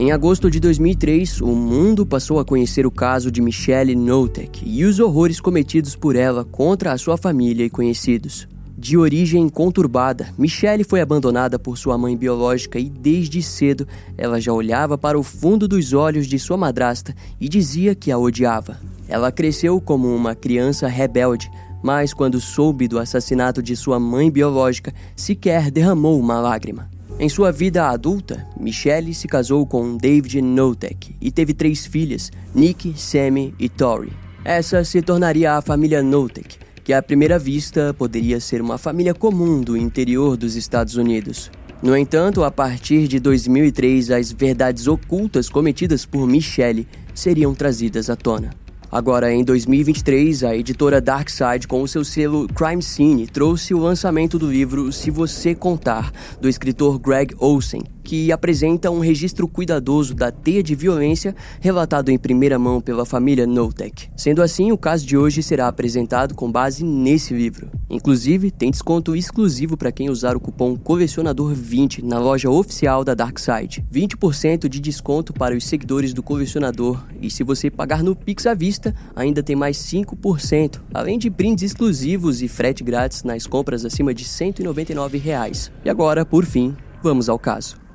Em agosto de 2003, o mundo passou a conhecer o caso de Michelle Notek e os horrores cometidos por ela contra a sua família e conhecidos. De origem conturbada, Michelle foi abandonada por sua mãe biológica e desde cedo ela já olhava para o fundo dos olhos de sua madrasta e dizia que a odiava. Ela cresceu como uma criança rebelde, mas quando soube do assassinato de sua mãe biológica, sequer derramou uma lágrima. Em sua vida adulta, Michelle se casou com David Notek e teve três filhas, Nick, Sammy e Tori. Essa se tornaria a família Notek, que à primeira vista poderia ser uma família comum do interior dos Estados Unidos. No entanto, a partir de 2003, as verdades ocultas cometidas por Michelle seriam trazidas à tona. Agora, em 2023, a editora Darkside, com o seu selo Crime Scene, trouxe o lançamento do livro Se Você Contar, do escritor Greg Olsen, que apresenta um registro cuidadoso da teia de violência relatado em primeira mão pela família Notek. Sendo assim, o caso de hoje será apresentado com base nesse livro. Inclusive, tem desconto exclusivo para quem usar o cupom Colecionador20 na loja oficial da Darkside. 20% de desconto para os seguidores do colecionador e se você pagar no Pix à vista, ainda tem mais 5%, além de brindes exclusivos e frete grátis nas compras acima de 199 reais. E agora, por fim, vamos ao caso.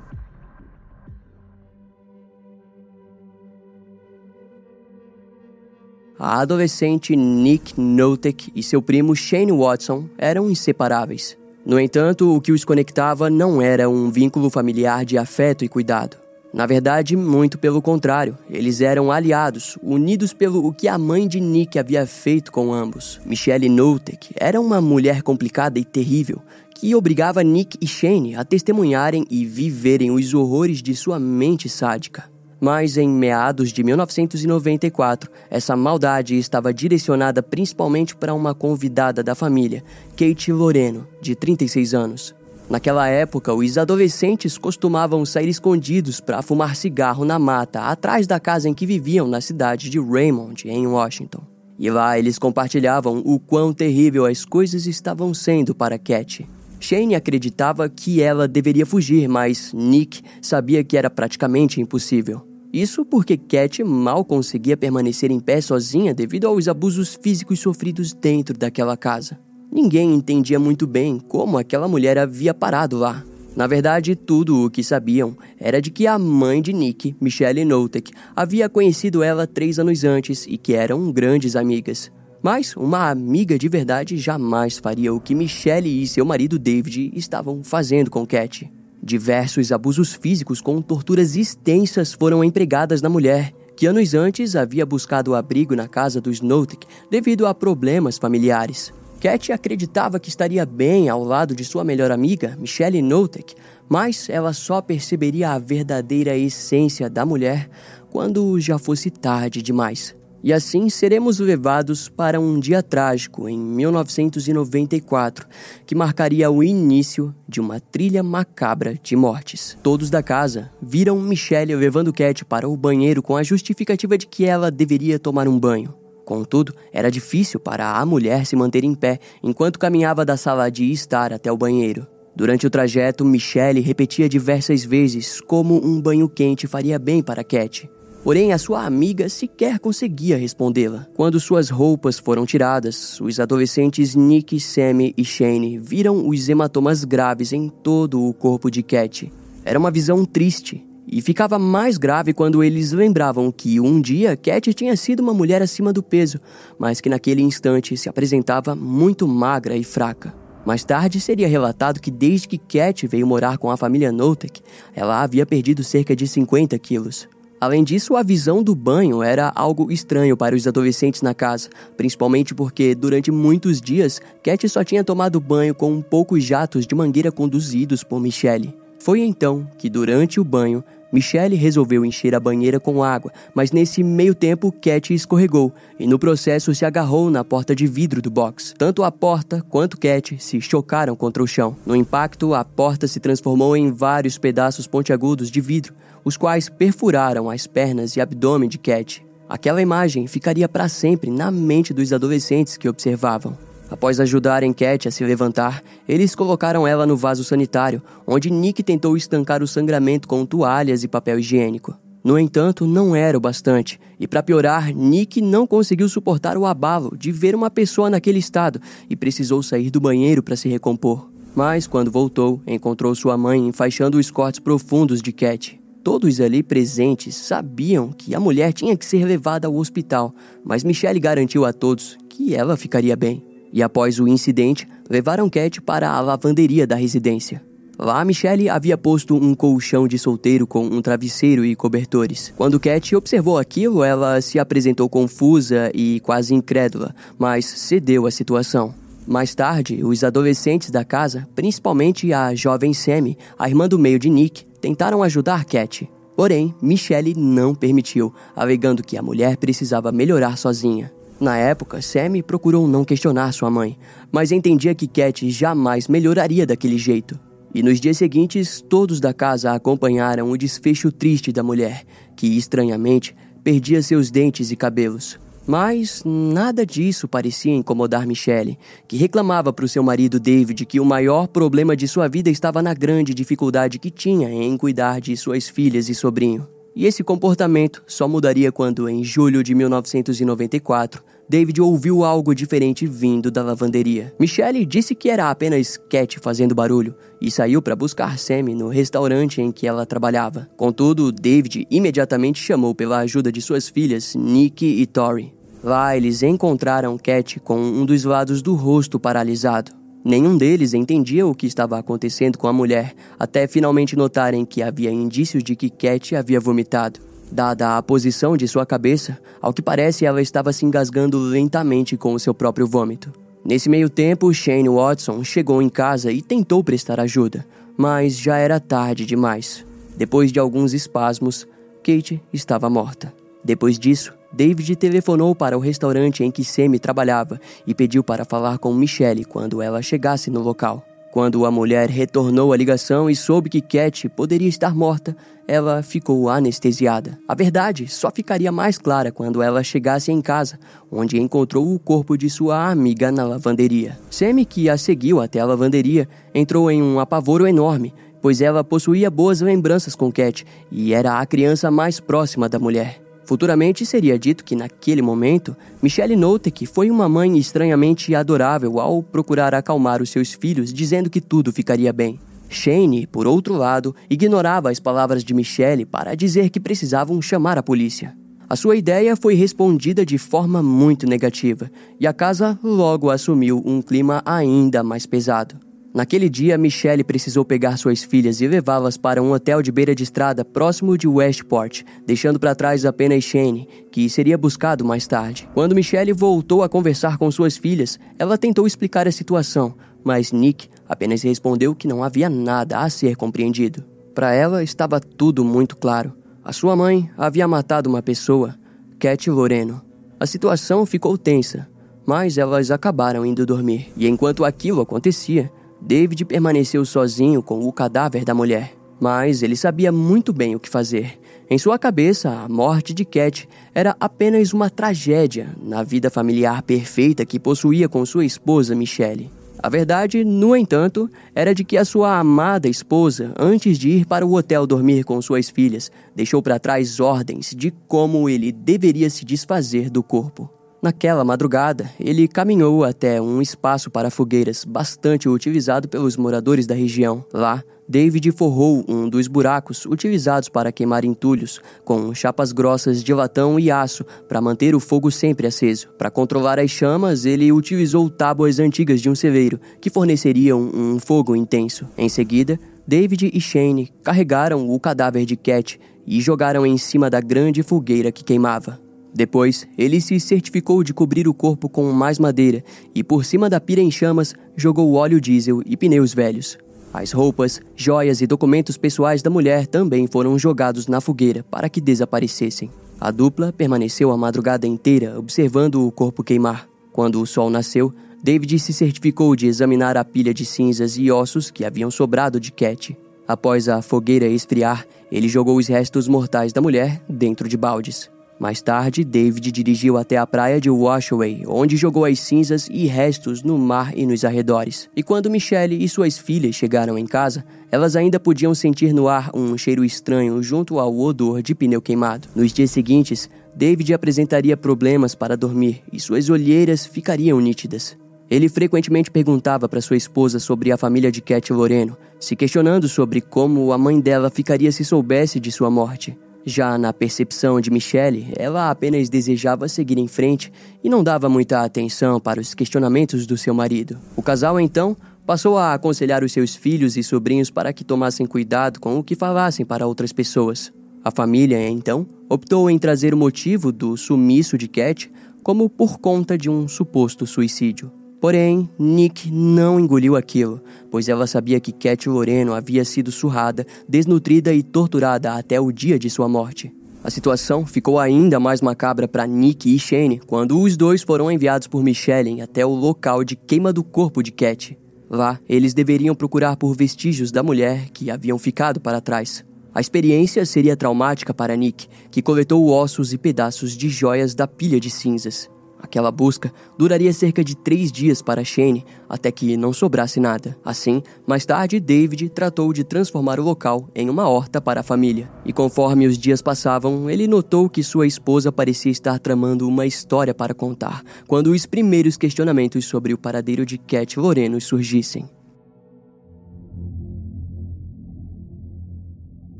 A adolescente Nick Notek e seu primo Shane Watson eram inseparáveis. No entanto, o que os conectava não era um vínculo familiar de afeto e cuidado. Na verdade, muito pelo contrário, eles eram aliados, unidos pelo o que a mãe de Nick havia feito com ambos. Michelle Notek era uma mulher complicada e terrível, que obrigava Nick e Shane a testemunharem e viverem os horrores de sua mente sádica. Mas em meados de 1994, essa maldade estava direcionada principalmente para uma convidada da família, Kate Loreno, de 36 anos. Naquela época, os adolescentes costumavam sair escondidos para fumar cigarro na mata, atrás da casa em que viviam na cidade de Raymond, em Washington. E lá eles compartilhavam o quão terrível as coisas estavam sendo para Cat. Shane acreditava que ela deveria fugir, mas Nick sabia que era praticamente impossível. Isso porque Cat mal conseguia permanecer em pé sozinha devido aos abusos físicos sofridos dentro daquela casa. Ninguém entendia muito bem como aquela mulher havia parado lá. Na verdade, tudo o que sabiam era de que a mãe de Nick, Michelle Notek, havia conhecido ela três anos antes e que eram grandes amigas. Mas uma amiga de verdade jamais faria o que Michelle e seu marido David estavam fazendo com Cat. Diversos abusos físicos com torturas extensas foram empregadas na mulher, que anos antes havia buscado abrigo na casa dos Notek devido a problemas familiares. Cat acreditava que estaria bem ao lado de sua melhor amiga, Michelle Notek, mas ela só perceberia a verdadeira essência da mulher quando já fosse tarde demais. E assim seremos levados para um dia trágico em 1994, que marcaria o início de uma trilha macabra de mortes. Todos da casa viram Michelle levando Cat para o banheiro com a justificativa de que ela deveria tomar um banho. Contudo, era difícil para a mulher se manter em pé enquanto caminhava da sala de estar até o banheiro. Durante o trajeto, Michelle repetia diversas vezes como um banho quente faria bem para Cat. Porém, a sua amiga sequer conseguia respondê-la. Quando suas roupas foram tiradas, os adolescentes Nick, Sammy e Shane viram os hematomas graves em todo o corpo de Cat. Era uma visão triste, e ficava mais grave quando eles lembravam que um dia Cat tinha sido uma mulher acima do peso, mas que naquele instante se apresentava muito magra e fraca. Mais tarde seria relatado que desde que Cat veio morar com a família Notek, ela havia perdido cerca de 50 quilos. Além disso, a visão do banho era algo estranho para os adolescentes na casa, principalmente porque durante muitos dias Cat só tinha tomado banho com poucos jatos de mangueira conduzidos por Michelle. Foi então que, durante o banho, Michelle resolveu encher a banheira com água, mas nesse meio tempo Cat escorregou e no processo se agarrou na porta de vidro do box. Tanto a porta quanto Cat se chocaram contra o chão. No impacto, a porta se transformou em vários pedaços pontiagudos de vidro, os quais perfuraram as pernas e abdômen de Cat. Aquela imagem ficaria para sempre na mente dos adolescentes que observavam. Após ajudarem Cat a se levantar, eles colocaram ela no vaso sanitário, onde Nick tentou estancar o sangramento com toalhas e papel higiênico. No entanto, não era o bastante, e para piorar, Nick não conseguiu suportar o abalo de ver uma pessoa naquele estado e precisou sair do banheiro para se recompor. Mas quando voltou, encontrou sua mãe enfaixando os cortes profundos de Cat. Todos ali presentes sabiam que a mulher tinha que ser levada ao hospital, mas Michelle garantiu a todos que ela ficaria bem. E após o incidente, levaram Cat para a lavanderia da residência. Lá, Michelle havia posto um colchão de solteiro com um travesseiro e cobertores. Quando Cat observou aquilo, ela se apresentou confusa e quase incrédula, mas cedeu à situação. Mais tarde, os adolescentes da casa, principalmente a jovem Sammy, a irmã do meio de Nick, tentaram ajudar Cat. Porém, Michelle não permitiu, alegando que a mulher precisava melhorar sozinha. Na época, Sammy procurou não questionar sua mãe, mas entendia que Cat jamais melhoraria daquele jeito. E nos dias seguintes, todos da casa acompanharam o desfecho triste da mulher, que estranhamente perdia seus dentes e cabelos. Mas nada disso parecia incomodar Michelle, que reclamava para o seu marido David que o maior problema de sua vida estava na grande dificuldade que tinha em cuidar de suas filhas e sobrinho. E esse comportamento só mudaria quando, em julho de 1994, David ouviu algo diferente vindo da lavanderia. Michelle disse que era apenas Cat fazendo barulho e saiu para buscar Sammy no restaurante em que ela trabalhava. Contudo, David imediatamente chamou pela ajuda de suas filhas, Nikki e Tori. Lá eles encontraram Cat com um dos lados do rosto paralisado. Nenhum deles entendia o que estava acontecendo com a mulher, até finalmente notarem que havia indícios de que Cat havia vomitado. Dada a posição de sua cabeça, ao que parece ela estava se engasgando lentamente com o seu próprio vômito. Nesse meio tempo, Shane Watson chegou em casa e tentou prestar ajuda, mas já era tarde demais. Depois de alguns espasmos, Kate estava morta. Depois disso, David telefonou para o restaurante em que Sammy trabalhava e pediu para falar com Michelle quando ela chegasse no local. Quando a mulher retornou a ligação e soube que Cat poderia estar morta, ela ficou anestesiada. A verdade só ficaria mais clara quando ela chegasse em casa, onde encontrou o corpo de sua amiga na lavanderia. Sammy, que a seguiu até a lavanderia, entrou em um apavoro enorme, pois ela possuía boas lembranças com Cat e era a criança mais próxima da mulher. Futuramente seria dito que, naquele momento, Michelle Notek foi uma mãe estranhamente adorável ao procurar acalmar os seus filhos, dizendo que tudo ficaria bem. Shane, por outro lado, ignorava as palavras de Michelle para dizer que precisavam chamar a polícia. A sua ideia foi respondida de forma muito negativa, e a casa logo assumiu um clima ainda mais pesado. Naquele dia, Michelle precisou pegar suas filhas e levá-las para um hotel de beira de estrada próximo de Westport, deixando para trás apenas Shane, que seria buscado mais tarde. Quando Michelle voltou a conversar com suas filhas, ela tentou explicar a situação, mas Nick apenas respondeu que não havia nada a ser compreendido. Para ela estava tudo muito claro. A sua mãe havia matado uma pessoa, Cat Loreno. A situação ficou tensa, mas elas acabaram indo dormir. E enquanto aquilo acontecia, David permaneceu sozinho com o cadáver da mulher, mas ele sabia muito bem o que fazer. Em sua cabeça, a morte de Cat era apenas uma tragédia na vida familiar perfeita que possuía com sua esposa Michelle. A verdade, no entanto, era de que a sua amada esposa, antes de ir para o hotel dormir com suas filhas, deixou para trás ordens de como ele deveria se desfazer do corpo. Naquela madrugada, ele caminhou até um espaço para fogueiras bastante utilizado pelos moradores da região. Lá, David forrou um dos buracos utilizados para queimar entulhos com chapas grossas de latão e aço para manter o fogo sempre aceso. Para controlar as chamas, ele utilizou tábuas antigas de um celeiro que forneceriam um fogo intenso. Em seguida, David e Shane carregaram o cadáver de Cat e jogaram em cima da grande fogueira que queimava. Depois, ele se certificou de cobrir o corpo com mais madeira e, por cima da pira em chamas, jogou óleo diesel e pneus velhos. As roupas, joias e documentos pessoais da mulher também foram jogados na fogueira para que desaparecessem. A dupla permaneceu a madrugada inteira observando o corpo queimar. Quando o sol nasceu, David se certificou de examinar a pilha de cinzas e ossos que haviam sobrado de Cat. Após a fogueira esfriar, ele jogou os restos mortais da mulher dentro de baldes. Mais tarde, David dirigiu até a praia de Washaway, onde jogou as cinzas e restos no mar e nos arredores. E quando Michelle e suas filhas chegaram em casa, elas ainda podiam sentir no ar um cheiro estranho junto ao odor de pneu queimado. Nos dias seguintes, David apresentaria problemas para dormir e suas olheiras ficariam nítidas. Ele frequentemente perguntava para sua esposa sobre a família de Cat Loreno, se questionando sobre como a mãe dela ficaria se soubesse de sua morte. Já na percepção de Michelle, ela apenas desejava seguir em frente e não dava muita atenção para os questionamentos do seu marido. O casal, então, passou a aconselhar os seus filhos e sobrinhos para que tomassem cuidado com o que falassem para outras pessoas. A família, então, optou em trazer o motivo do sumiço de Cat como por conta de um suposto suicídio. Porém, Nick não engoliu aquilo, pois ela sabia que Cat Loreno havia sido surrada, desnutrida e torturada até o dia de sua morte. A situação ficou ainda mais macabra para Nick e Shane quando os dois foram enviados por Michelle até o local de queima do corpo de Cat. Lá, eles deveriam procurar por vestígios da mulher que haviam ficado para trás. A experiência seria traumática para Nick, que coletou ossos e pedaços de joias da pilha de cinzas. Aquela busca duraria cerca de três dias para Shane, até que não sobrasse nada. Assim, mais tarde, David tratou de transformar o local em uma horta para a família. E conforme os dias passavam, ele notou que sua esposa parecia estar tramando uma história para contar, quando os primeiros questionamentos sobre o paradeiro de Cat Loreno surgissem.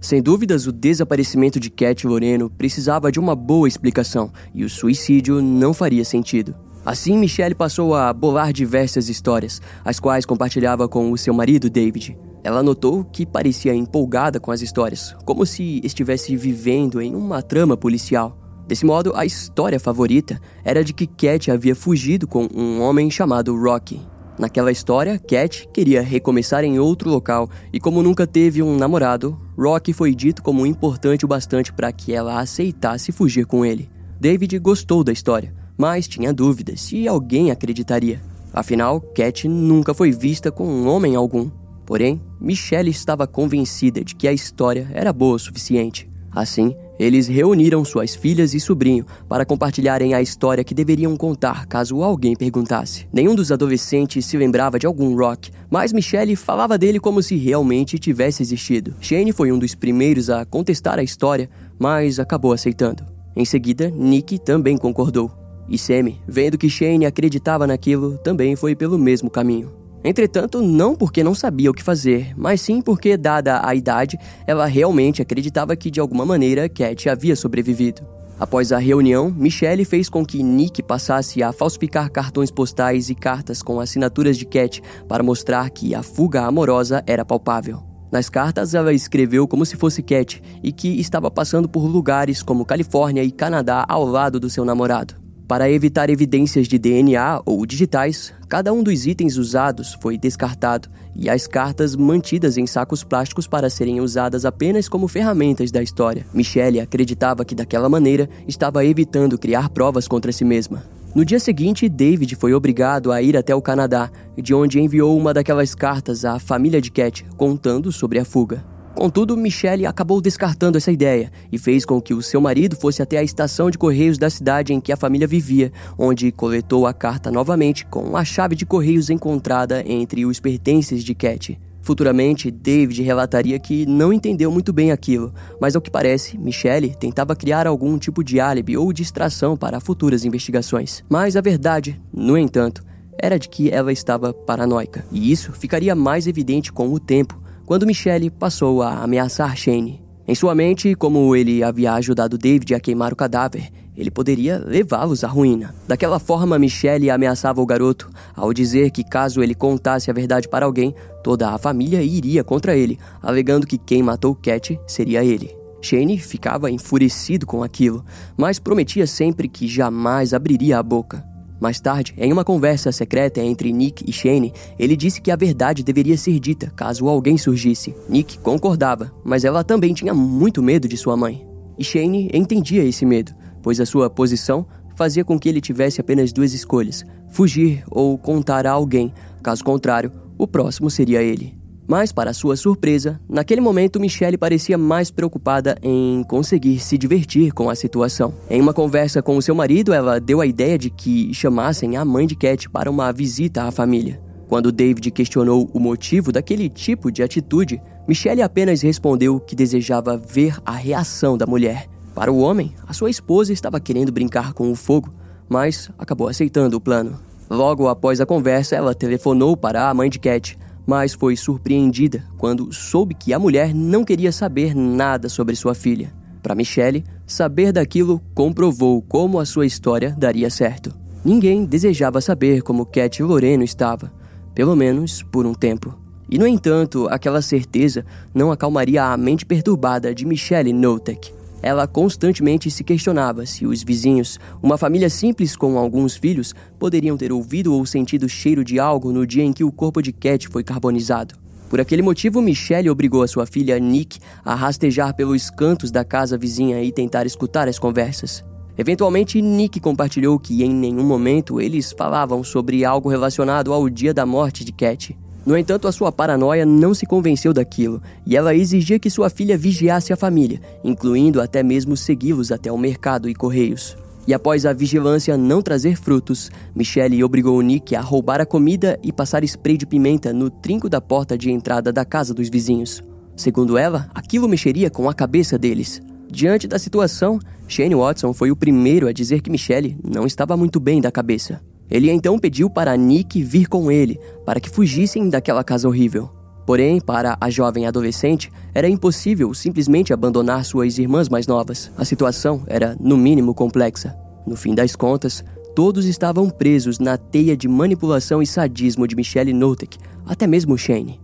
Sem dúvidas, o desaparecimento de Cat Loreno precisava de uma boa explicação e o suicídio não faria sentido. Assim, Michelle passou a bolar diversas histórias, as quais compartilhava com o seu marido David. Ela notou que parecia empolgada com as histórias, como se estivesse vivendo em uma trama policial. Desse modo, a história favorita era de que Cat havia fugido com um homem chamado Rocky. Naquela história, Cat queria recomeçar em outro local e, como nunca teve um namorado, Rock foi dito como importante o bastante para que ela aceitasse fugir com ele. David gostou da história, mas tinha dúvidas se alguém acreditaria. Afinal, Cat nunca foi vista com um homem algum. Porém, Michelle estava convencida de que a história era boa o suficiente. Assim, eles reuniram suas filhas e sobrinho para compartilharem a história que deveriam contar caso alguém perguntasse. Nenhum dos adolescentes se lembrava de algum Rock, mas Michelle falava dele como se realmente tivesse existido. Shane foi um dos primeiros a contestar a história, mas acabou aceitando. Em seguida, Nick também concordou. E Sammy, vendo que Shane acreditava naquilo, também foi pelo mesmo caminho. Entretanto, não porque não sabia o que fazer, mas sim porque, dada a idade, ela realmente acreditava que de alguma maneira Cat havia sobrevivido. Após a reunião, Michelle fez com que Nick passasse a falsificar cartões postais e cartas com assinaturas de Cat para mostrar que a fuga amorosa era palpável. Nas cartas, ela escreveu como se fosse Cat e que estava passando por lugares como Califórnia e Canadá ao lado do seu namorado. Para evitar evidências de DNA ou digitais, cada um dos itens usados foi descartado e as cartas mantidas em sacos plásticos para serem usadas apenas como ferramentas da história. Michelle acreditava que daquela maneira estava evitando criar provas contra si mesma. No dia seguinte, David foi obrigado a ir até o Canadá, de onde enviou uma daquelas cartas à família de Cat, contando sobre a fuga. Contudo, Michelle acabou descartando essa ideia e fez com que o seu marido fosse até a estação de correios da cidade em que a família vivia, onde coletou a carta novamente com a chave de correios encontrada entre os pertences de Cat. Futuramente, David relataria que não entendeu muito bem aquilo, mas ao que parece, Michelle tentava criar algum tipo de álibi ou distração para futuras investigações. Mas a verdade, no entanto, era de que ela estava paranoica, e isso ficaria mais evidente com o tempo quando Michelle passou a ameaçar Shane. Em sua mente, como ele havia ajudado David a queimar o cadáver, ele poderia levá-los à ruína. Daquela forma, Michelle ameaçava o garoto ao dizer que caso ele contasse a verdade para alguém, toda a família iria contra ele, alegando que quem matou Cat seria ele. Shane ficava enfurecido com aquilo, mas prometia sempre que jamais abriria a boca. Mais tarde, em uma conversa secreta entre Nick e Shane, ele disse que a verdade deveria ser dita caso alguém surgisse. Nick concordava, mas ela também tinha muito medo de sua mãe. E Shane entendia esse medo, pois a sua posição fazia com que ele tivesse apenas duas escolhas: fugir ou contar a alguém, caso contrário, o próximo seria ele. Mas, para sua surpresa, naquele momento Michelle parecia mais preocupada em conseguir se divertir com a situação. Em uma conversa com o seu marido, ela deu a ideia de que chamassem a mãe de Cat para uma visita à família. Quando David questionou o motivo daquele tipo de atitude, Michelle apenas respondeu que desejava ver a reação da mulher. Para o homem, a sua esposa estava querendo brincar com o fogo, mas acabou aceitando o plano. Logo após a conversa, ela telefonou para a mãe de Cat, mas foi surpreendida quando soube que a mulher não queria saber nada sobre sua filha. Para Michelle, saber daquilo comprovou como a sua história daria certo. Ninguém desejava saber como Cat Loreno estava, pelo menos por um tempo. E no entanto, aquela certeza não acalmaria a mente perturbada de Michelle Notek. Ela constantemente se questionava se os vizinhos, uma família simples com alguns filhos, poderiam ter ouvido ou sentido cheiro de algo no dia em que o corpo de Cat foi carbonizado. Por aquele motivo, Michelle obrigou a sua filha Nick a rastejar pelos cantos da casa vizinha e tentar escutar as conversas. Eventualmente, Nick compartilhou que em nenhum momento eles falavam sobre algo relacionado ao dia da morte de Cat. No entanto, a sua paranoia não se convenceu daquilo e ela exigia que sua filha vigiasse a família, incluindo até mesmo segui-los até o mercado e correios. E após a vigilância não trazer frutos, Michelle obrigou Nick a roubar a comida e passar spray de pimenta no trinco da porta de entrada da casa dos vizinhos. Segundo ela, aquilo mexeria com a cabeça deles. Diante da situação, Shane Watson foi o primeiro a dizer que Michelle não estava muito bem da cabeça. Ele então pediu para Nick vir com ele, para que fugissem daquela casa horrível. Porém, para a jovem adolescente, era impossível simplesmente abandonar suas irmãs mais novas. A situação era, no mínimo, complexa. No fim das contas, todos estavam presos na teia de manipulação e sadismo de Michelle Notek, até mesmo Shane.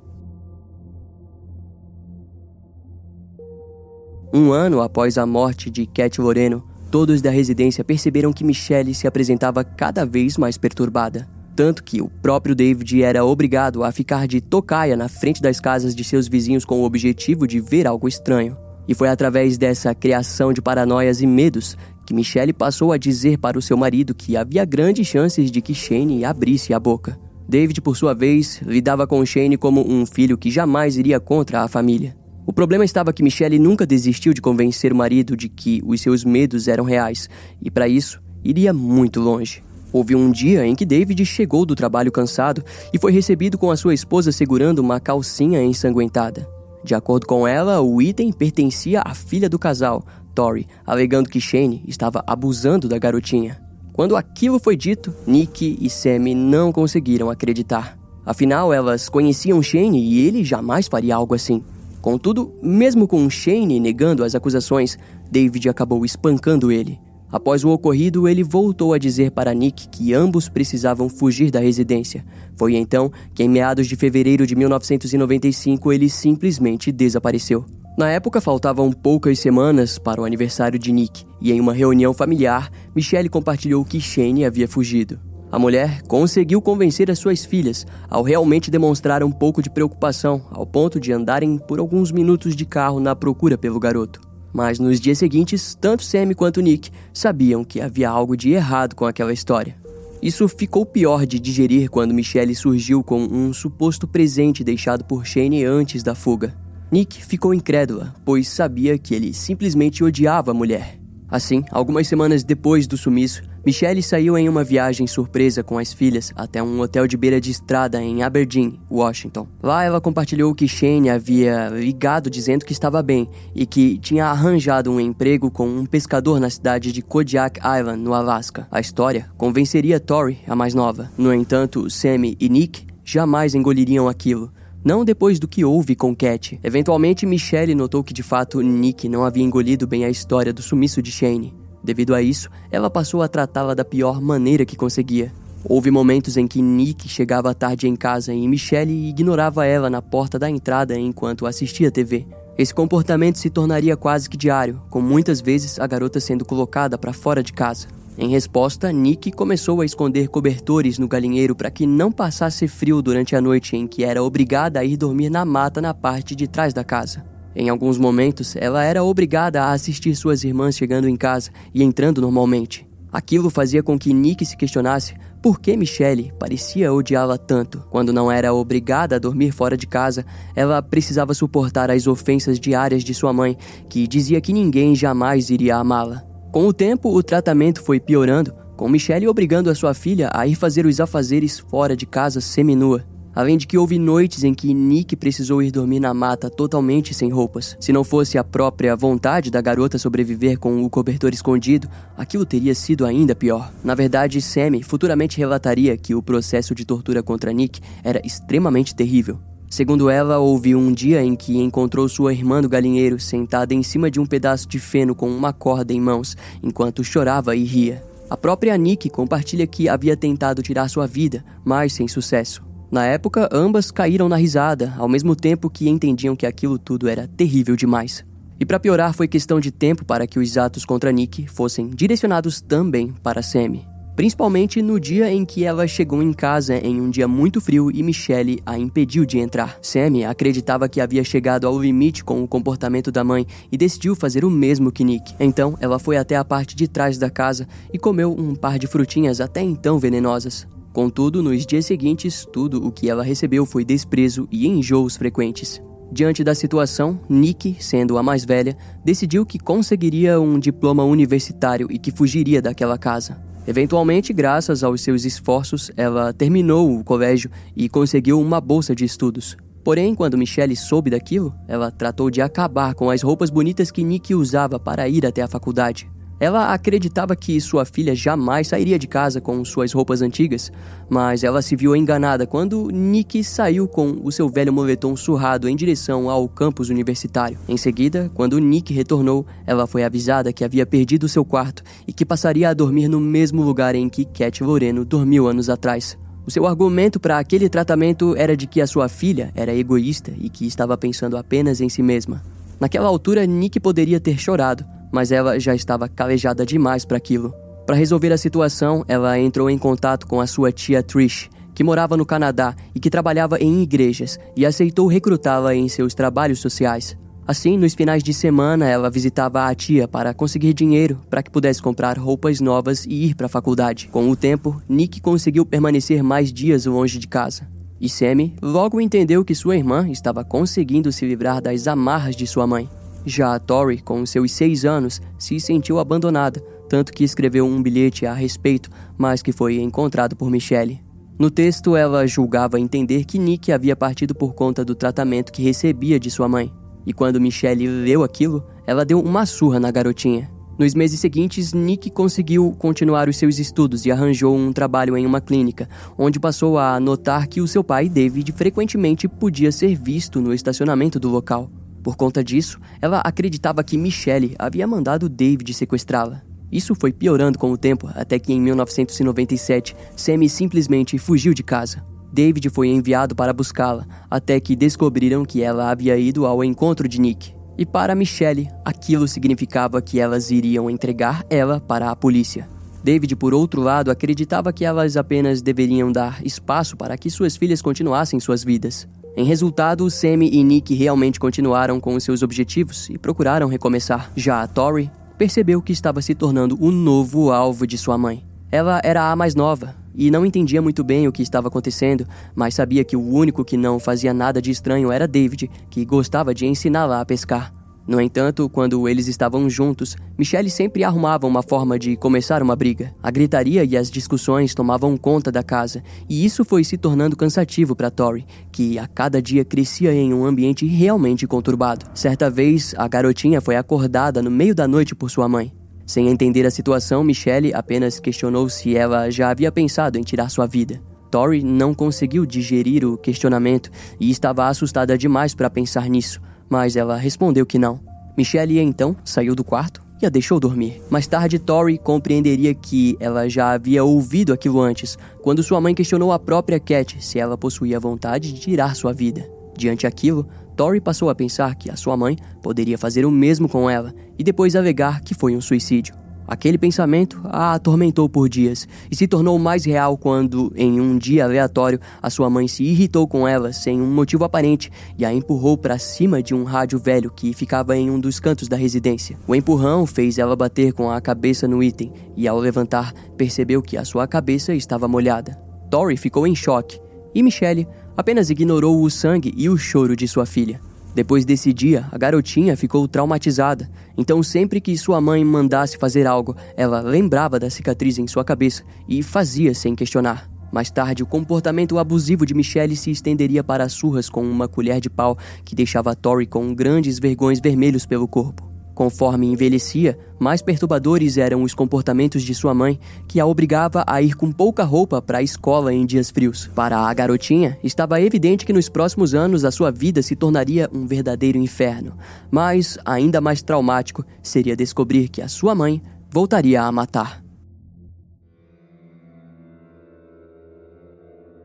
Um ano após a morte de Cat Loreno, Todos da residência perceberam que Michelle se apresentava cada vez mais perturbada. Tanto que o próprio David era obrigado a ficar de tocaia na frente das casas de seus vizinhos com o objetivo de ver algo estranho. E foi através dessa criação de paranoias e medos que Michelle passou a dizer para o seu marido que havia grandes chances de que Shane abrisse a boca. David, por sua vez, lidava com Shane como um filho que jamais iria contra a família. O problema estava que Michelle nunca desistiu de convencer o marido de que os seus medos eram reais, e para isso iria muito longe. Houve um dia em que David chegou do trabalho cansado e foi recebido com a sua esposa segurando uma calcinha ensanguentada. De acordo com ela, o item pertencia à filha do casal, Tori, alegando que Shane estava abusando da garotinha. Quando aquilo foi dito, Nick e Sammy não conseguiram acreditar. Afinal, elas conheciam Shane e ele jamais faria algo assim. Contudo, mesmo com Shane negando as acusações, David acabou espancando ele. Após o ocorrido, ele voltou a dizer para Nick que ambos precisavam fugir da residência. Foi então que, em meados de fevereiro de 1995, ele simplesmente desapareceu. Na época, faltavam poucas semanas para o aniversário de Nick, e em uma reunião familiar, Michelle compartilhou que Shane havia fugido. A mulher conseguiu convencer as suas filhas ao realmente demonstrar um pouco de preocupação, ao ponto de andarem por alguns minutos de carro na procura pelo garoto. Mas nos dias seguintes, tanto Sammy quanto Nick sabiam que havia algo de errado com aquela história. Isso ficou pior de digerir quando Michelle surgiu com um suposto presente deixado por Shane antes da fuga. Nick ficou incrédula, pois sabia que ele simplesmente odiava a mulher. Assim, algumas semanas depois do sumiço, Michelle saiu em uma viagem surpresa com as filhas até um hotel de beira de estrada em Aberdeen, Washington. Lá ela compartilhou que Shane havia ligado dizendo que estava bem e que tinha arranjado um emprego com um pescador na cidade de Kodiak Island, no Alasca. A história convenceria Tori, a mais nova. No entanto, Sammy e Nick jamais engoliriam aquilo. Não depois do que houve com Cat. Eventualmente, Michelle notou que de fato Nick não havia engolido bem a história do sumiço de Shane. Devido a isso, ela passou a tratá-la da pior maneira que conseguia. Houve momentos em que Nick chegava tarde em casa e Michelle ignorava ela na porta da entrada enquanto assistia TV. Esse comportamento se tornaria quase que diário, com muitas vezes a garota sendo colocada para fora de casa. Em resposta, Nick começou a esconder cobertores no galinheiro para que não passasse frio durante a noite em que era obrigada a ir dormir na mata na parte de trás da casa. Em alguns momentos, ela era obrigada a assistir suas irmãs chegando em casa e entrando normalmente. Aquilo fazia com que Nick se questionasse por que Michelle parecia odiá-la tanto. Quando não era obrigada a dormir fora de casa, ela precisava suportar as ofensas diárias de sua mãe, que dizia que ninguém jamais iria amá-la. Com o tempo, o tratamento foi piorando, com Michelle obrigando a sua filha a ir fazer os afazeres fora de casa seminua. Além de que houve noites em que Nick precisou ir dormir na mata totalmente sem roupas. Se não fosse a própria vontade da garota sobreviver com o cobertor escondido, aquilo teria sido ainda pior. Na verdade, Sammy futuramente relataria que o processo de tortura contra Nick era extremamente terrível. Segundo ela, houve um dia em que encontrou sua irmã no galinheiro sentada em cima de um pedaço de feno com uma corda em mãos, enquanto chorava e ria. A própria Nick compartilha que havia tentado tirar sua vida, mas sem sucesso. Na época, ambas caíram na risada, ao mesmo tempo que entendiam que aquilo tudo era terrível demais. E para piorar, foi questão de tempo para que os atos contra Nick fossem direcionados também para Sammy. Principalmente no dia em que ela chegou em casa em um dia muito frio e Michelle a impediu de entrar. Sammy acreditava que havia chegado ao limite com o comportamento da mãe e decidiu fazer o mesmo que Nick. Então, ela foi até a parte de trás da casa e comeu um par de frutinhas até então venenosas. Contudo, nos dias seguintes, tudo o que ela recebeu foi desprezo e enjoos frequentes. Diante da situação, Nick, sendo a mais velha, decidiu que conseguiria um diploma universitário e que fugiria daquela casa. Eventualmente, graças aos seus esforços, ela terminou o colégio e conseguiu uma bolsa de estudos. Porém, quando Michelle soube daquilo, ela tratou de acabar com as roupas bonitas que Nick usava para ir até a faculdade. Ela acreditava que sua filha jamais sairia de casa com suas roupas antigas, mas ela se viu enganada quando Nick saiu com o seu velho moletom surrado em direção ao campus universitário. Em seguida, quando Nick retornou, ela foi avisada que havia perdido seu quarto e que passaria a dormir no mesmo lugar em que Cat Loreno dormiu anos atrás. O seu argumento para aquele tratamento era de que a sua filha era egoísta e que estava pensando apenas em si mesma. Naquela altura, Nick poderia ter chorado, mas ela já estava calejada demais para aquilo. Para resolver a situação, ela entrou em contato com a sua tia Trish, que morava no Canadá e que trabalhava em igrejas, e aceitou recrutá-la em seus trabalhos sociais. Assim, nos finais de semana, ela visitava a tia para conseguir dinheiro para que pudesse comprar roupas novas e ir para a faculdade. Com o tempo, Nick conseguiu permanecer mais dias longe de casa. E Sammy logo entendeu que sua irmã estava conseguindo se livrar das amarras de sua mãe. Já a Tori, com seus seis anos, se sentiu abandonada, tanto que escreveu um bilhete a respeito, mas que foi encontrado por Michelle. No texto, ela julgava entender que Nick havia partido por conta do tratamento que recebia de sua mãe. E quando Michelle leu aquilo, ela deu uma surra na garotinha. Nos meses seguintes, Nick conseguiu continuar os seus estudos e arranjou um trabalho em uma clínica, onde passou a notar que o seu pai, David, frequentemente podia ser visto no estacionamento do local. Por conta disso, ela acreditava que Michelle havia mandado David sequestrá-la. Isso foi piorando com o tempo, até que em 1997, Sammy simplesmente fugiu de casa. David foi enviado para buscá-la, até que descobriram que ela havia ido ao encontro de Nick. E para Michelle, aquilo significava que elas iriam entregar ela para a polícia. David, por outro lado, acreditava que elas apenas deveriam dar espaço para que suas filhas continuassem suas vidas. Em resultado, Sammy e Nick realmente continuaram com os seus objetivos e procuraram recomeçar. Já a Tori percebeu que estava se tornando o novo alvo de sua mãe. Ela era a mais nova e não entendia muito bem o que estava acontecendo, mas sabia que o único que não fazia nada de estranho era David, que gostava de ensiná-la a pescar. No entanto, quando eles estavam juntos, Michelle sempre arrumava uma forma de começar uma briga. A gritaria e as discussões tomavam conta da casa, e isso foi se tornando cansativo para Tori, que a cada dia crescia em um ambiente realmente conturbado. Certa vez, a garotinha foi acordada no meio da noite por sua mãe. Sem entender a situação, Michelle apenas questionou se ela já havia pensado em tirar sua vida. Tori não conseguiu digerir o questionamento e estava assustada demais para pensar nisso mas ela respondeu que não. Michelle então saiu do quarto e a deixou dormir. Mais tarde, Tori compreenderia que ela já havia ouvido aquilo antes, quando sua mãe questionou a própria Cat se ela possuía vontade de tirar sua vida. Diante aquilo, Tori passou a pensar que a sua mãe poderia fazer o mesmo com ela e depois alegar que foi um suicídio. Aquele pensamento a atormentou por dias e se tornou mais real quando, em um dia aleatório, a sua mãe se irritou com ela sem um motivo aparente e a empurrou para cima de um rádio velho que ficava em um dos cantos da residência. O empurrão fez ela bater com a cabeça no item e, ao levantar, percebeu que a sua cabeça estava molhada. Tori ficou em choque e Michelle apenas ignorou o sangue e o choro de sua filha. Depois desse dia, a garotinha ficou traumatizada, então sempre que sua mãe mandasse fazer algo, ela lembrava da cicatriz em sua cabeça e fazia sem questionar. Mais tarde, o comportamento abusivo de Michelle se estenderia para surras com uma colher de pau que deixava Tori com grandes vergões vermelhos pelo corpo. Conforme envelhecia, mais perturbadores eram os comportamentos de sua mãe, que a obrigava a ir com pouca roupa para a escola em dias frios. Para a garotinha, estava evidente que nos próximos anos a sua vida se tornaria um verdadeiro inferno. Mas, ainda mais traumático, seria descobrir que a sua mãe voltaria a matar.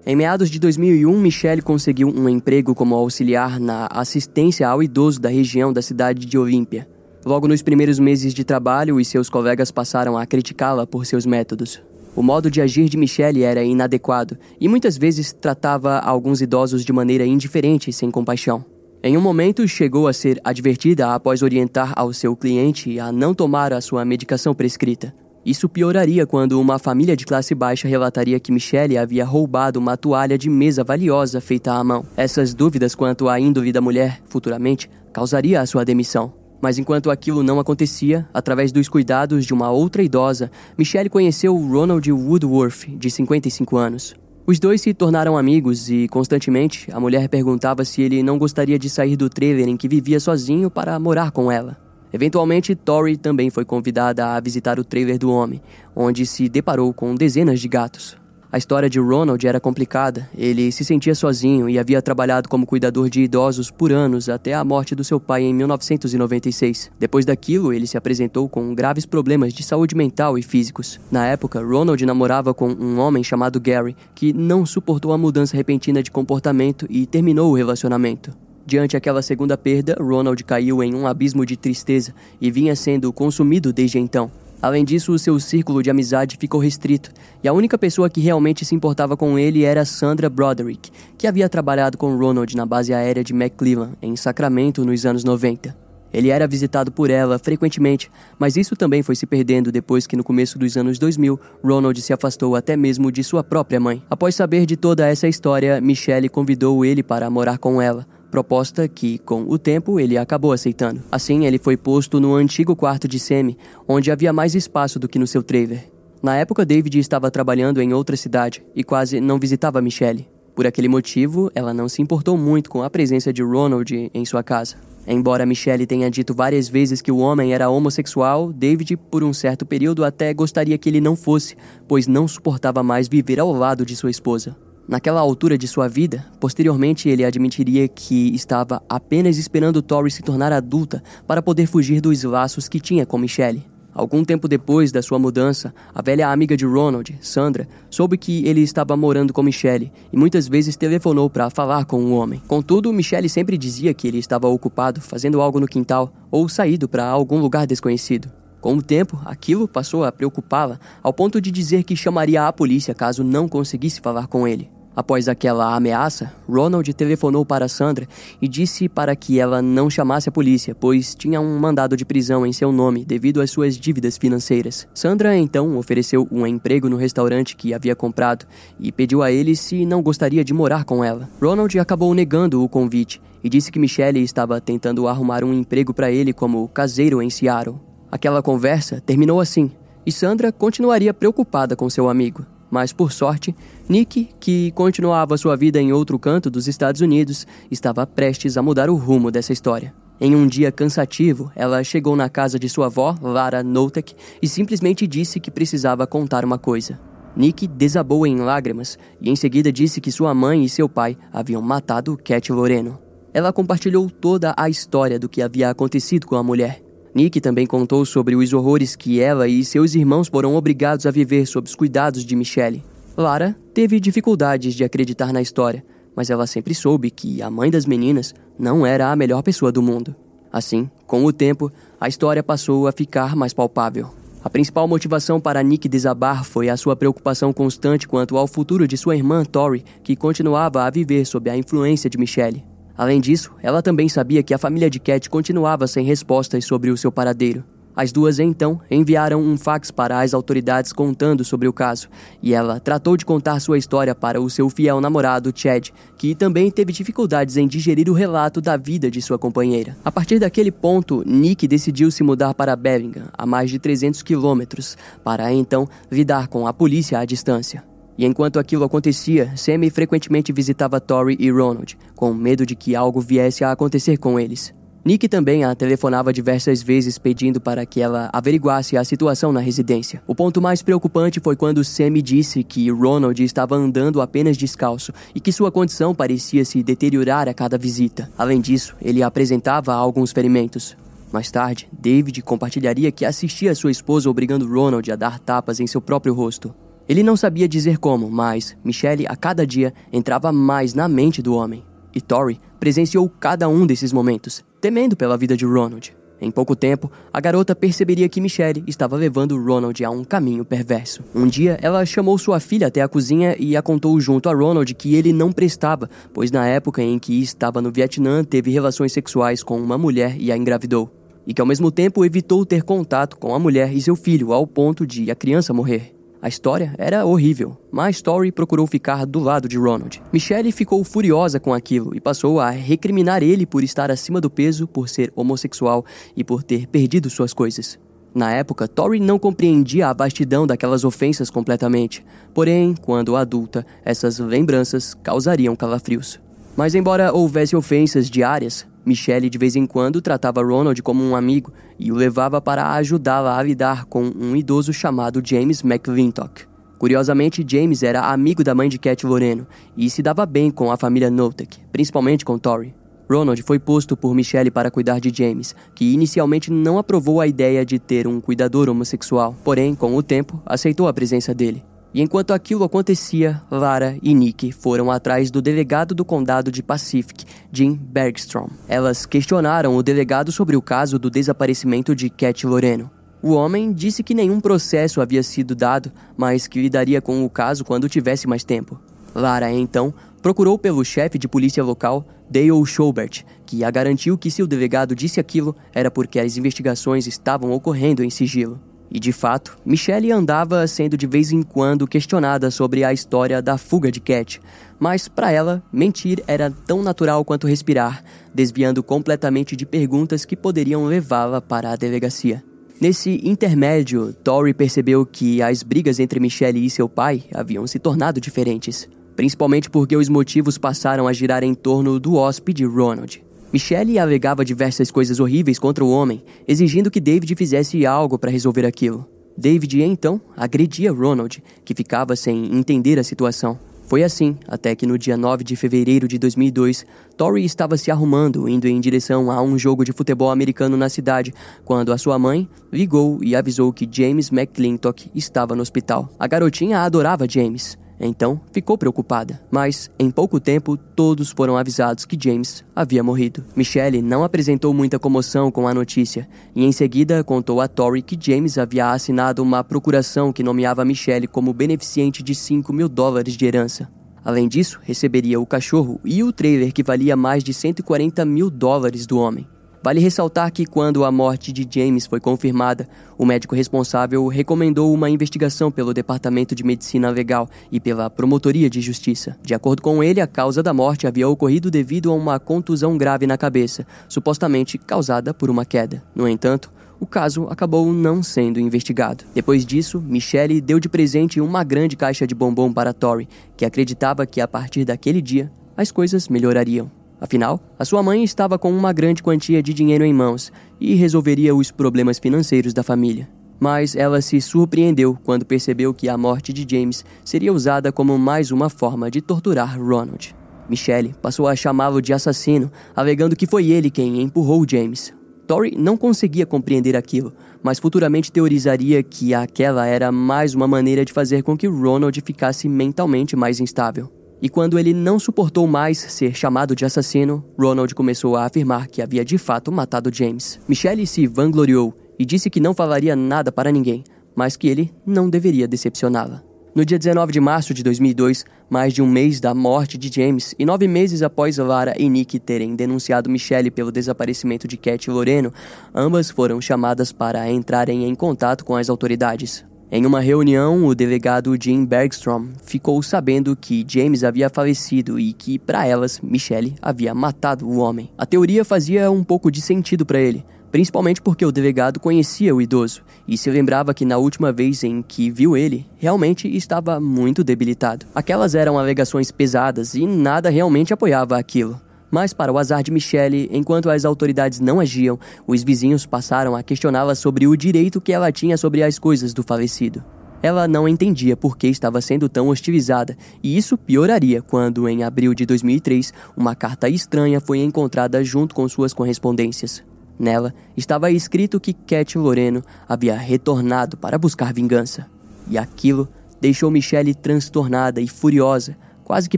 Em meados de 2001, Michelle conseguiu um emprego como auxiliar na assistência ao idoso da região da cidade de Olímpia. Logo nos primeiros meses de trabalho, os seus colegas passaram a criticá-la por seus métodos. O modo de agir de Michelle era inadequado e muitas vezes tratava alguns idosos de maneira indiferente e sem compaixão. Em um momento, chegou a ser advertida após orientar ao seu cliente a não tomar a sua medicação prescrita. Isso pioraria quando uma família de classe baixa relataria que Michelle havia roubado uma toalha de mesa valiosa feita à mão. Essas dúvidas quanto à índole da mulher, futuramente, causaria a sua demissão. Mas enquanto aquilo não acontecia, através dos cuidados de uma outra idosa, Michelle conheceu Ronald Woodworth, de 55 anos. Os dois se tornaram amigos e, constantemente, a mulher perguntava se ele não gostaria de sair do trailer em que vivia sozinho para morar com ela. Eventualmente, Tori também foi convidada a visitar o trailer do homem, onde se deparou com dezenas de gatos. A história de Ronald era complicada. Ele se sentia sozinho e havia trabalhado como cuidador de idosos por anos até a morte do seu pai em 1996. Depois daquilo, ele se apresentou com graves problemas de saúde mental e físicos. Na época, Ronald namorava com um homem chamado Gary, que não suportou a mudança repentina de comportamento e terminou o relacionamento. Diante aquela segunda perda, Ronald caiu em um abismo de tristeza e vinha sendo consumido desde então. Além disso, o seu círculo de amizade ficou restrito, e a única pessoa que realmente se importava com ele era Sandra Broderick, que havia trabalhado com Ronald na base aérea de McClellan, em Sacramento, nos anos 90. Ele era visitado por ela frequentemente, mas isso também foi se perdendo depois que, no começo dos anos 2000, Ronald se afastou até mesmo de sua própria mãe. Após saber de toda essa história, Michelle convidou ele para morar com ela proposta que, com o tempo, ele acabou aceitando. Assim, ele foi posto no antigo quarto de Semi, onde havia mais espaço do que no seu trailer. Na época, David estava trabalhando em outra cidade e quase não visitava Michelle. Por aquele motivo, ela não se importou muito com a presença de Ronald em sua casa. Embora Michelle tenha dito várias vezes que o homem era homossexual, David, por um certo período, até gostaria que ele não fosse, pois não suportava mais viver ao lado de sua esposa. Naquela altura de sua vida, posteriormente ele admitiria que estava apenas esperando Tori se tornar adulta para poder fugir dos laços que tinha com Michelle. Algum tempo depois da sua mudança, a velha amiga de Ronald, Sandra, soube que ele estava morando com Michelle e muitas vezes telefonou para falar com o homem. Contudo, Michelle sempre dizia que ele estava ocupado fazendo algo no quintal ou saído para algum lugar desconhecido. Com o tempo, aquilo passou a preocupá-la ao ponto de dizer que chamaria a polícia caso não conseguisse falar com ele. Após aquela ameaça, Ronald telefonou para Sandra e disse para que ela não chamasse a polícia, pois tinha um mandado de prisão em seu nome devido às suas dívidas financeiras. Sandra então ofereceu um emprego no restaurante que havia comprado e pediu a ele se não gostaria de morar com ela. Ronald acabou negando o convite e disse que Michelle estava tentando arrumar um emprego para ele como caseiro em Seattle. Aquela conversa terminou assim, e Sandra continuaria preocupada com seu amigo. Mas, por sorte, Nick, que continuava sua vida em outro canto dos Estados Unidos, estava prestes a mudar o rumo dessa história. Em um dia cansativo, ela chegou na casa de sua avó, Lara Notek, e simplesmente disse que precisava contar uma coisa. Nick desabou em lágrimas e em seguida disse que sua mãe e seu pai haviam matado Cat Loreno. Ela compartilhou toda a história do que havia acontecido com a mulher Nick também contou sobre os horrores que ela e seus irmãos foram obrigados a viver sob os cuidados de Michelle. Lara teve dificuldades de acreditar na história, mas ela sempre soube que a mãe das meninas não era a melhor pessoa do mundo. Assim, com o tempo, a história passou a ficar mais palpável. A principal motivação para Nick desabar foi a sua preocupação constante quanto ao futuro de sua irmã Tori, que continuava a viver sob a influência de Michelle. Além disso, ela também sabia que a família de Cat continuava sem respostas sobre o seu paradeiro. As duas então enviaram um fax para as autoridades contando sobre o caso, e ela tratou de contar sua história para o seu fiel namorado Chad, que também teve dificuldades em digerir o relato da vida de sua companheira. A partir daquele ponto, Nick decidiu se mudar para Bellingham, a mais de 300 quilômetros, para então lidar com a polícia à distância. E enquanto aquilo acontecia, Sammy frequentemente visitava Tori e Ronald, com medo de que algo viesse a acontecer com eles. Nick também a telefonava diversas vezes pedindo para que ela averiguasse a situação na residência. O ponto mais preocupante foi quando Sammy disse que Ronald estava andando apenas descalço e que sua condição parecia se deteriorar a cada visita. Além disso, ele apresentava alguns ferimentos. Mais tarde, David compartilharia que assistia sua esposa obrigando Ronald a dar tapas em seu próprio rosto. Ele não sabia dizer como, mas Michelle a cada dia entrava mais na mente do homem. E Tori presenciou cada um desses momentos, temendo pela vida de Ronald. Em pouco tempo, a garota perceberia que Michelle estava levando Ronald a um caminho perverso. Um dia, ela chamou sua filha até a cozinha e a contou junto a Ronald que ele não prestava, pois na época em que estava no Vietnã teve relações sexuais com uma mulher e a engravidou. E que ao mesmo tempo evitou ter contato com a mulher e seu filho ao ponto de a criança morrer. A história era horrível, mas Story procurou ficar do lado de Ronald. Michelle ficou furiosa com aquilo e passou a recriminar ele por estar acima do peso, por ser homossexual e por ter perdido suas coisas. Na época, Tori não compreendia a vastidão daquelas ofensas completamente, porém, quando adulta, essas lembranças causariam calafrios. Mas, embora houvesse ofensas diárias, Michelle de vez em quando tratava Ronald como um amigo e o levava para ajudá-la a lidar com um idoso chamado James McClintock. Curiosamente, James era amigo da mãe de Cat Loreno e se dava bem com a família Notek, principalmente com Tori. Ronald foi posto por Michelle para cuidar de James, que inicialmente não aprovou a ideia de ter um cuidador homossexual, porém, com o tempo, aceitou a presença dele. E enquanto aquilo acontecia, Lara e Nick foram atrás do delegado do condado de Pacific, Jim Bergstrom. Elas questionaram o delegado sobre o caso do desaparecimento de Cat Loreno. O homem disse que nenhum processo havia sido dado, mas que lidaria com o caso quando tivesse mais tempo. Lara, então, procurou pelo chefe de polícia local, Dale Schobert, que a garantiu que se o delegado disse aquilo era porque as investigações estavam ocorrendo em sigilo. E de fato, Michelle andava sendo de vez em quando questionada sobre a história da fuga de Cat, mas para ela, mentir era tão natural quanto respirar, desviando completamente de perguntas que poderiam levá-la para a delegacia. Nesse intermédio, Tori percebeu que as brigas entre Michelle e seu pai haviam se tornado diferentes, principalmente porque os motivos passaram a girar em torno do hóspede Ronald. Michelle alegava diversas coisas horríveis contra o homem, exigindo que David fizesse algo para resolver aquilo. David então agredia Ronald, que ficava sem entender a situação. Foi assim, até que no dia 9 de fevereiro de 2002, Tori estava se arrumando, indo em direção a um jogo de futebol americano na cidade, quando a sua mãe ligou e avisou que James McClintock estava no hospital. A garotinha adorava James. Então ficou preocupada, mas em pouco tempo todos foram avisados que James havia morrido. Michelle não apresentou muita comoção com a notícia e em seguida contou a Tori que James havia assinado uma procuração que nomeava Michelle como beneficiente de 5 mil dólares de herança. Além disso, receberia o cachorro e o trailer que valia mais de 140 mil dólares do homem. Vale ressaltar que, quando a morte de James foi confirmada, o médico responsável recomendou uma investigação pelo Departamento de Medicina Legal e pela Promotoria de Justiça. De acordo com ele, a causa da morte havia ocorrido devido a uma contusão grave na cabeça, supostamente causada por uma queda. No entanto, o caso acabou não sendo investigado. Depois disso, Michelle deu de presente uma grande caixa de bombom para Tori, que acreditava que a partir daquele dia as coisas melhorariam. Afinal, a sua mãe estava com uma grande quantia de dinheiro em mãos e resolveria os problemas financeiros da família. Mas ela se surpreendeu quando percebeu que a morte de James seria usada como mais uma forma de torturar Ronald. Michelle passou a chamá-lo de assassino, alegando que foi ele quem empurrou James. Tori não conseguia compreender aquilo, mas futuramente teorizaria que aquela era mais uma maneira de fazer com que Ronald ficasse mentalmente mais instável. E quando ele não suportou mais ser chamado de assassino, Ronald começou a afirmar que havia de fato matado James. Michelle se vangloriou e disse que não falaria nada para ninguém, mas que ele não deveria decepcioná-la. No dia 19 de março de 2002, mais de um mês da morte de James e nove meses após Lara e Nick terem denunciado Michelle pelo desaparecimento de Cat e Loreno, ambas foram chamadas para entrarem em contato com as autoridades. Em uma reunião, o delegado Jim Bergstrom ficou sabendo que James havia falecido e que, para elas, Michelle havia matado o homem. A teoria fazia um pouco de sentido para ele, principalmente porque o delegado conhecia o idoso e se lembrava que na última vez em que viu ele, realmente estava muito debilitado. Aquelas eram alegações pesadas e nada realmente apoiava aquilo. Mas, para o azar de Michelle, enquanto as autoridades não agiam, os vizinhos passaram a questioná-la sobre o direito que ela tinha sobre as coisas do falecido. Ela não entendia por que estava sendo tão hostilizada, e isso pioraria quando, em abril de 2003, uma carta estranha foi encontrada junto com suas correspondências. Nela estava escrito que Cat Loreno havia retornado para buscar vingança. E aquilo deixou Michelle transtornada e furiosa, quase que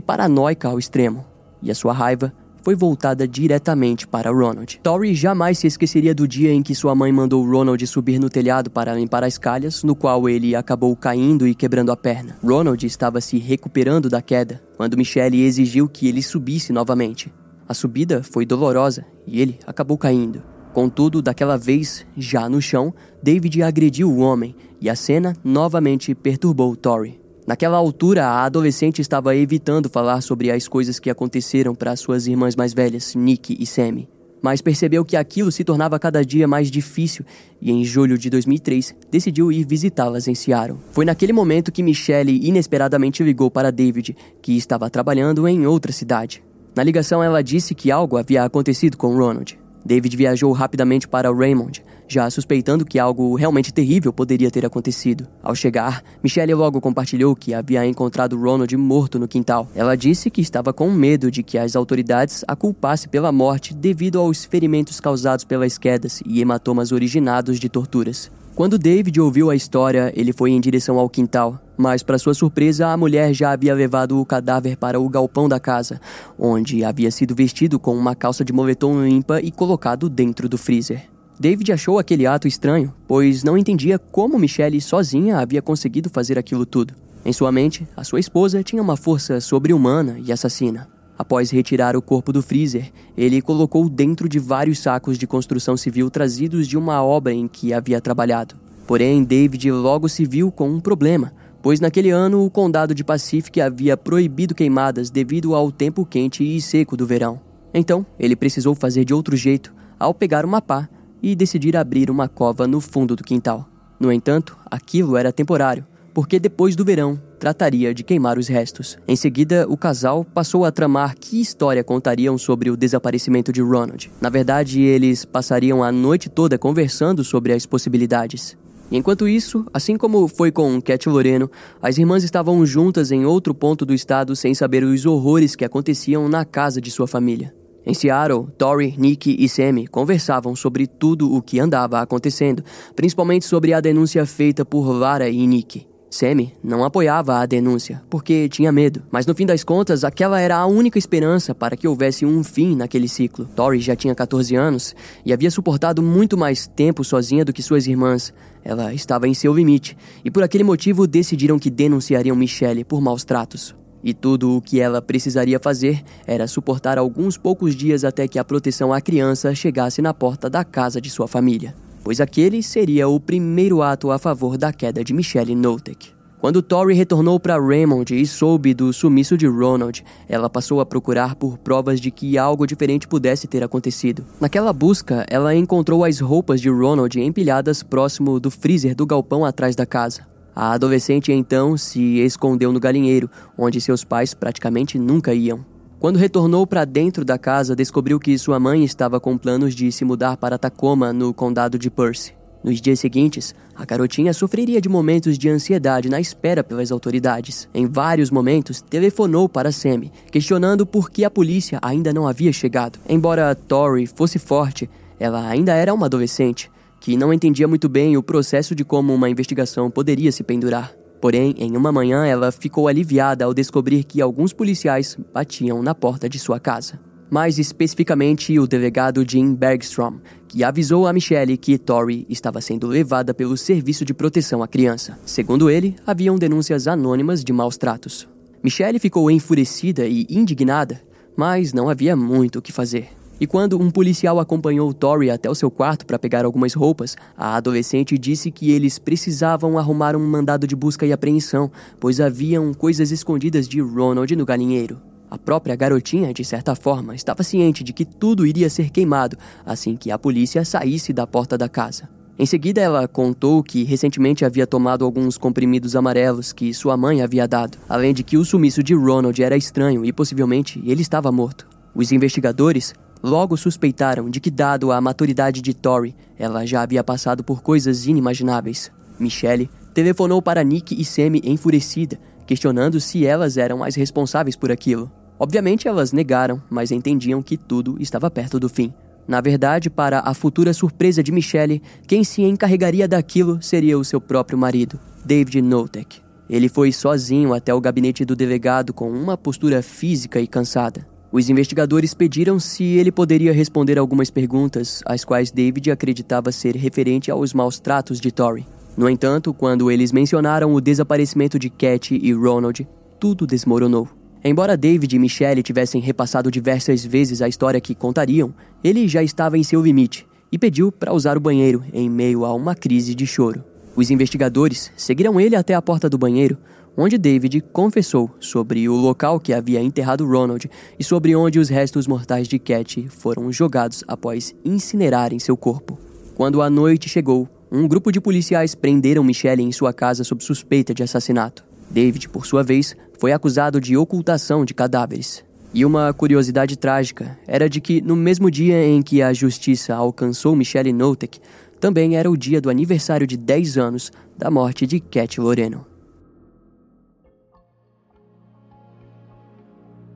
paranoica ao extremo. E a sua raiva foi voltada diretamente para Ronald. Tori jamais se esqueceria do dia em que sua mãe mandou Ronald subir no telhado para limpar as calhas, no qual ele acabou caindo e quebrando a perna. Ronald estava se recuperando da queda quando Michelle exigiu que ele subisse novamente. A subida foi dolorosa e ele acabou caindo. Contudo, daquela vez, já no chão, David agrediu o homem e a cena novamente perturbou Tori. Naquela altura, a adolescente estava evitando falar sobre as coisas que aconteceram para suas irmãs mais velhas, Nick e Sammy. Mas percebeu que aquilo se tornava cada dia mais difícil e, em julho de 2003, decidiu ir visitá-las em Seattle. Foi naquele momento que Michelle inesperadamente ligou para David, que estava trabalhando em outra cidade. Na ligação, ela disse que algo havia acontecido com Ronald. David viajou rapidamente para Raymond, já suspeitando que algo realmente terrível poderia ter acontecido. Ao chegar, Michelle logo compartilhou que havia encontrado Ronald morto no quintal. Ela disse que estava com medo de que as autoridades a culpassem pela morte devido aos ferimentos causados pelas quedas e hematomas originados de torturas. Quando David ouviu a história, ele foi em direção ao quintal, mas, para sua surpresa, a mulher já havia levado o cadáver para o galpão da casa, onde havia sido vestido com uma calça de moletom limpa e colocado dentro do freezer. David achou aquele ato estranho, pois não entendia como Michelle sozinha havia conseguido fazer aquilo tudo. Em sua mente, a sua esposa tinha uma força sobre-humana e assassina. Após retirar o corpo do freezer, ele colocou dentro de vários sacos de construção civil trazidos de uma obra em que havia trabalhado. Porém, David logo se viu com um problema, pois naquele ano o condado de Pacific havia proibido queimadas devido ao tempo quente e seco do verão. Então, ele precisou fazer de outro jeito ao pegar uma pá e decidir abrir uma cova no fundo do quintal. No entanto, aquilo era temporário, porque depois do verão trataria de queimar os restos. Em seguida, o casal passou a tramar que história contariam sobre o desaparecimento de Ronald. Na verdade, eles passariam a noite toda conversando sobre as possibilidades. enquanto isso, assim como foi com Cat Loreno, as irmãs estavam juntas em outro ponto do estado sem saber os horrores que aconteciam na casa de sua família. Em Seattle, Tori, Nick e Sammy conversavam sobre tudo o que andava acontecendo, principalmente sobre a denúncia feita por Lara e Nick. Sammy não apoiava a denúncia, porque tinha medo, mas no fim das contas, aquela era a única esperança para que houvesse um fim naquele ciclo. Tori já tinha 14 anos e havia suportado muito mais tempo sozinha do que suas irmãs. Ela estava em seu limite, e por aquele motivo decidiram que denunciariam Michelle por maus tratos. E tudo o que ela precisaria fazer era suportar alguns poucos dias até que a proteção à criança chegasse na porta da casa de sua família pois aquele seria o primeiro ato a favor da queda de Michelle Notek. Quando Tori retornou para Raymond e soube do sumiço de Ronald, ela passou a procurar por provas de que algo diferente pudesse ter acontecido. Naquela busca, ela encontrou as roupas de Ronald empilhadas próximo do freezer do galpão atrás da casa. A adolescente então se escondeu no galinheiro, onde seus pais praticamente nunca iam. Quando retornou para dentro da casa, descobriu que sua mãe estava com planos de se mudar para Tacoma, no condado de Percy. Nos dias seguintes, a garotinha sofreria de momentos de ansiedade na espera pelas autoridades. Em vários momentos, telefonou para Sammy, questionando por que a polícia ainda não havia chegado. Embora Tori fosse forte, ela ainda era uma adolescente, que não entendia muito bem o processo de como uma investigação poderia se pendurar. Porém, em uma manhã ela ficou aliviada ao descobrir que alguns policiais batiam na porta de sua casa. mais especificamente o delegado Jim Bergstrom, que avisou a Michelle que Tori estava sendo levada pelo Serviço de Proteção à Criança. Segundo ele, haviam denúncias anônimas de maus tratos. Michelle ficou enfurecida e indignada, mas não havia muito o que fazer. E quando um policial acompanhou Tori até o seu quarto para pegar algumas roupas, a adolescente disse que eles precisavam arrumar um mandado de busca e apreensão, pois haviam coisas escondidas de Ronald no galinheiro. A própria garotinha, de certa forma, estava ciente de que tudo iria ser queimado assim que a polícia saísse da porta da casa. Em seguida, ela contou que recentemente havia tomado alguns comprimidos amarelos que sua mãe havia dado, além de que o sumiço de Ronald era estranho e possivelmente ele estava morto. Os investigadores logo suspeitaram de que, dado a maturidade de Tori, ela já havia passado por coisas inimagináveis. Michelle telefonou para Nick e Sammy enfurecida, questionando se elas eram as responsáveis por aquilo. Obviamente elas negaram, mas entendiam que tudo estava perto do fim. Na verdade, para a futura surpresa de Michelle, quem se encarregaria daquilo seria o seu próprio marido, David Notek. Ele foi sozinho até o gabinete do delegado com uma postura física e cansada. Os investigadores pediram se ele poderia responder algumas perguntas, as quais David acreditava ser referente aos maus tratos de Tori. No entanto, quando eles mencionaram o desaparecimento de Cat e Ronald, tudo desmoronou. Embora David e Michelle tivessem repassado diversas vezes a história que contariam, ele já estava em seu limite e pediu para usar o banheiro em meio a uma crise de choro. Os investigadores seguiram ele até a porta do banheiro, onde David confessou sobre o local que havia enterrado Ronald e sobre onde os restos mortais de Cat foram jogados após incinerarem seu corpo. Quando a noite chegou, um grupo de policiais prenderam Michelle em sua casa sob suspeita de assassinato. David, por sua vez, foi acusado de ocultação de cadáveres. E uma curiosidade trágica era de que, no mesmo dia em que a justiça alcançou Michelle Notek, também era o dia do aniversário de 10 anos da morte de Cat Loreno.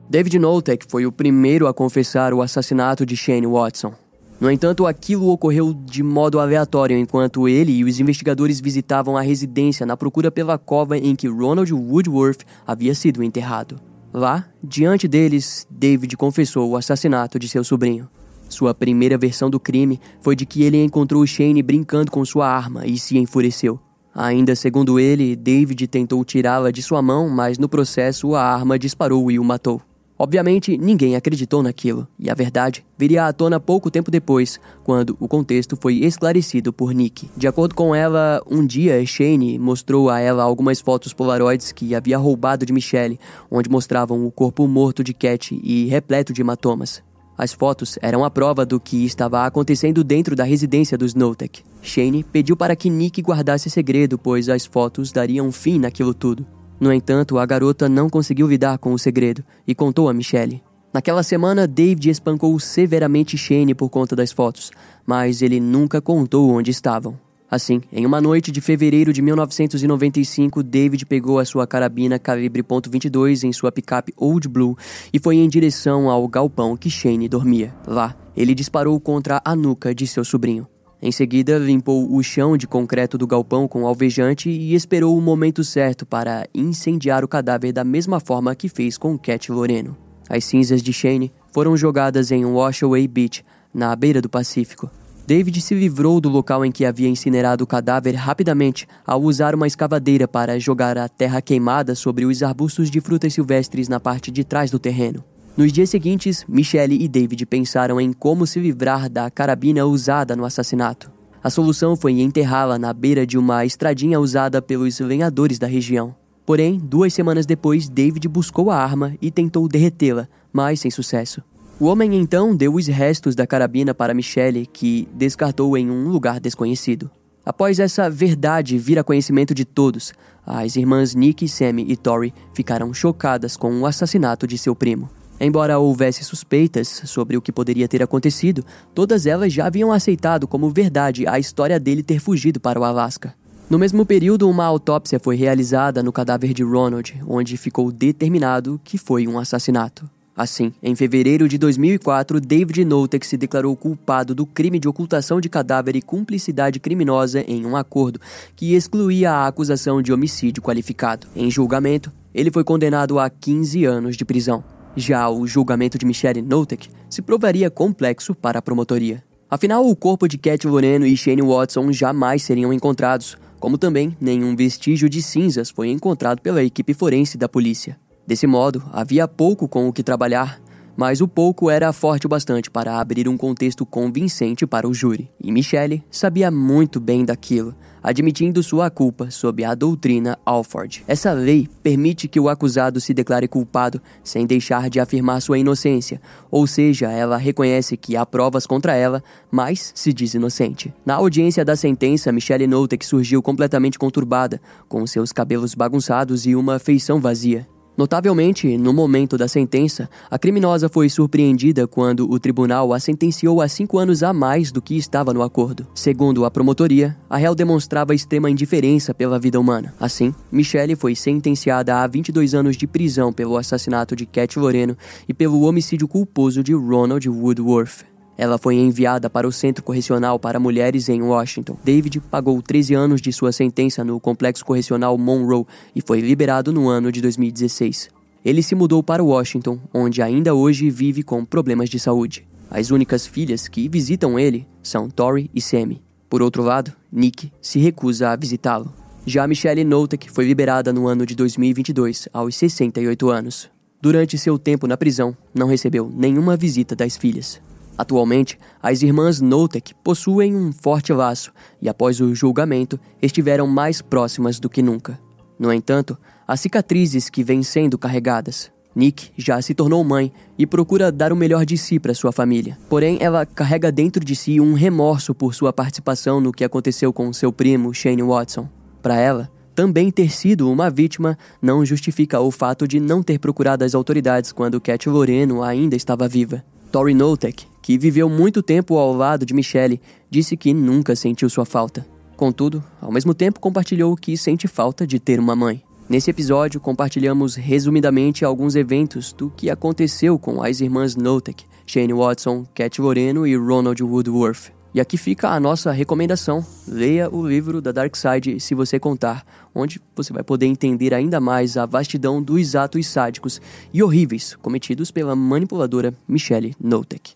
David Notek foi o primeiro a confessar o assassinato de Shane Watson. No entanto, aquilo ocorreu de modo aleatório enquanto ele e os investigadores visitavam a residência na procura pela cova em que Ronald Woodworth havia sido enterrado. Lá, diante deles, David confessou o assassinato de seu sobrinho. Sua primeira versão do crime foi de que ele encontrou Shane brincando com sua arma e se enfureceu. Ainda segundo ele, David tentou tirá-la de sua mão, mas no processo a arma disparou e o matou. Obviamente, ninguém acreditou naquilo, e a verdade viria à tona pouco tempo depois, quando o contexto foi esclarecido por Nick. De acordo com ela, um dia Shane mostrou a ela algumas fotos polaroids que havia roubado de Michelle, onde mostravam o corpo morto de Cat e repleto de hematomas. As fotos eram a prova do que estava acontecendo dentro da residência dos Notek. Shane pediu para que Nick guardasse segredo, pois as fotos dariam fim naquilo tudo. No entanto, a garota não conseguiu lidar com o segredo e contou a Michelle. Naquela semana, David espancou severamente Shane por conta das fotos, mas ele nunca contou onde estavam. Assim, em uma noite de fevereiro de 1995, David pegou a sua carabina calibre .22 em sua picape Old Blue e foi em direção ao galpão que Shane dormia. Lá, ele disparou contra a nuca de seu sobrinho. Em seguida, limpou o chão de concreto do galpão com alvejante e esperou o momento certo para incendiar o cadáver da mesma forma que fez com Cat Loreno. As cinzas de Shane foram jogadas em Washaway Beach, na beira do Pacífico. David se livrou do local em que havia incinerado o cadáver rapidamente ao usar uma escavadeira para jogar a terra queimada sobre os arbustos de frutas silvestres na parte de trás do terreno. Nos dias seguintes, Michelle e David pensaram em como se livrar da carabina usada no assassinato. A solução foi enterrá-la na beira de uma estradinha usada pelos lenhadores da região. Porém, duas semanas depois, David buscou a arma e tentou derretê-la, mas sem sucesso. O homem então deu os restos da carabina para Michelle, que descartou em um lugar desconhecido. Após essa verdade vir a conhecimento de todos, as irmãs Nick, Sammy e Tori ficaram chocadas com o assassinato de seu primo. Embora houvesse suspeitas sobre o que poderia ter acontecido, todas elas já haviam aceitado como verdade a história dele ter fugido para o Alasca. No mesmo período, uma autópsia foi realizada no cadáver de Ronald, onde ficou determinado que foi um assassinato. Assim, em fevereiro de 2004, David Notek se declarou culpado do crime de ocultação de cadáver e cumplicidade criminosa em um acordo que excluía a acusação de homicídio qualificado. Em julgamento, ele foi condenado a 15 anos de prisão. Já o julgamento de Michelle Notek se provaria complexo para a promotoria. Afinal, o corpo de Cat Loreno e Shane Watson jamais seriam encontrados, como também nenhum vestígio de cinzas foi encontrado pela equipe forense da polícia. Desse modo, havia pouco com o que trabalhar mas o pouco era forte o bastante para abrir um contexto convincente para o júri. E Michelle sabia muito bem daquilo, admitindo sua culpa sob a doutrina Alford. Essa lei permite que o acusado se declare culpado sem deixar de afirmar sua inocência, ou seja, ela reconhece que há provas contra ela, mas se diz inocente. Na audiência da sentença, Michelle Notek surgiu completamente conturbada, com seus cabelos bagunçados e uma feição vazia. Notavelmente, no momento da sentença, a criminosa foi surpreendida quando o tribunal a sentenciou a cinco anos a mais do que estava no acordo. Segundo a promotoria, a réu demonstrava extrema indiferença pela vida humana. Assim, Michelle foi sentenciada a 22 anos de prisão pelo assassinato de Cat Loreno e pelo homicídio culposo de Ronald Woodworth. Ela foi enviada para o Centro Correcional para Mulheres em Washington. David pagou 13 anos de sua sentença no Complexo Correcional Monroe e foi liberado no ano de 2016. Ele se mudou para Washington, onde ainda hoje vive com problemas de saúde. As únicas filhas que visitam ele são Tori e Sammy. Por outro lado, Nick se recusa a visitá-lo. Já Michelle Notek foi liberada no ano de 2022, aos 68 anos. Durante seu tempo na prisão, não recebeu nenhuma visita das filhas. Atualmente, as irmãs Notek possuem um forte laço e, após o julgamento, estiveram mais próximas do que nunca. No entanto, há cicatrizes que vêm sendo carregadas. Nick já se tornou mãe e procura dar o melhor de si para sua família. Porém, ela carrega dentro de si um remorso por sua participação no que aconteceu com seu primo Shane Watson. Para ela, também ter sido uma vítima não justifica o fato de não ter procurado as autoridades quando Cat Loreno ainda estava viva. Tori Notek que viveu muito tempo ao lado de Michelle, disse que nunca sentiu sua falta. Contudo, ao mesmo tempo compartilhou que sente falta de ter uma mãe. Nesse episódio, compartilhamos resumidamente alguns eventos do que aconteceu com as irmãs Notek, Shane Watson, Cat Moreno e Ronald Woodworth. E aqui fica a nossa recomendação: leia o livro da Dark Side se você contar, onde você vai poder entender ainda mais a vastidão dos atos sádicos e horríveis cometidos pela manipuladora Michelle Notek.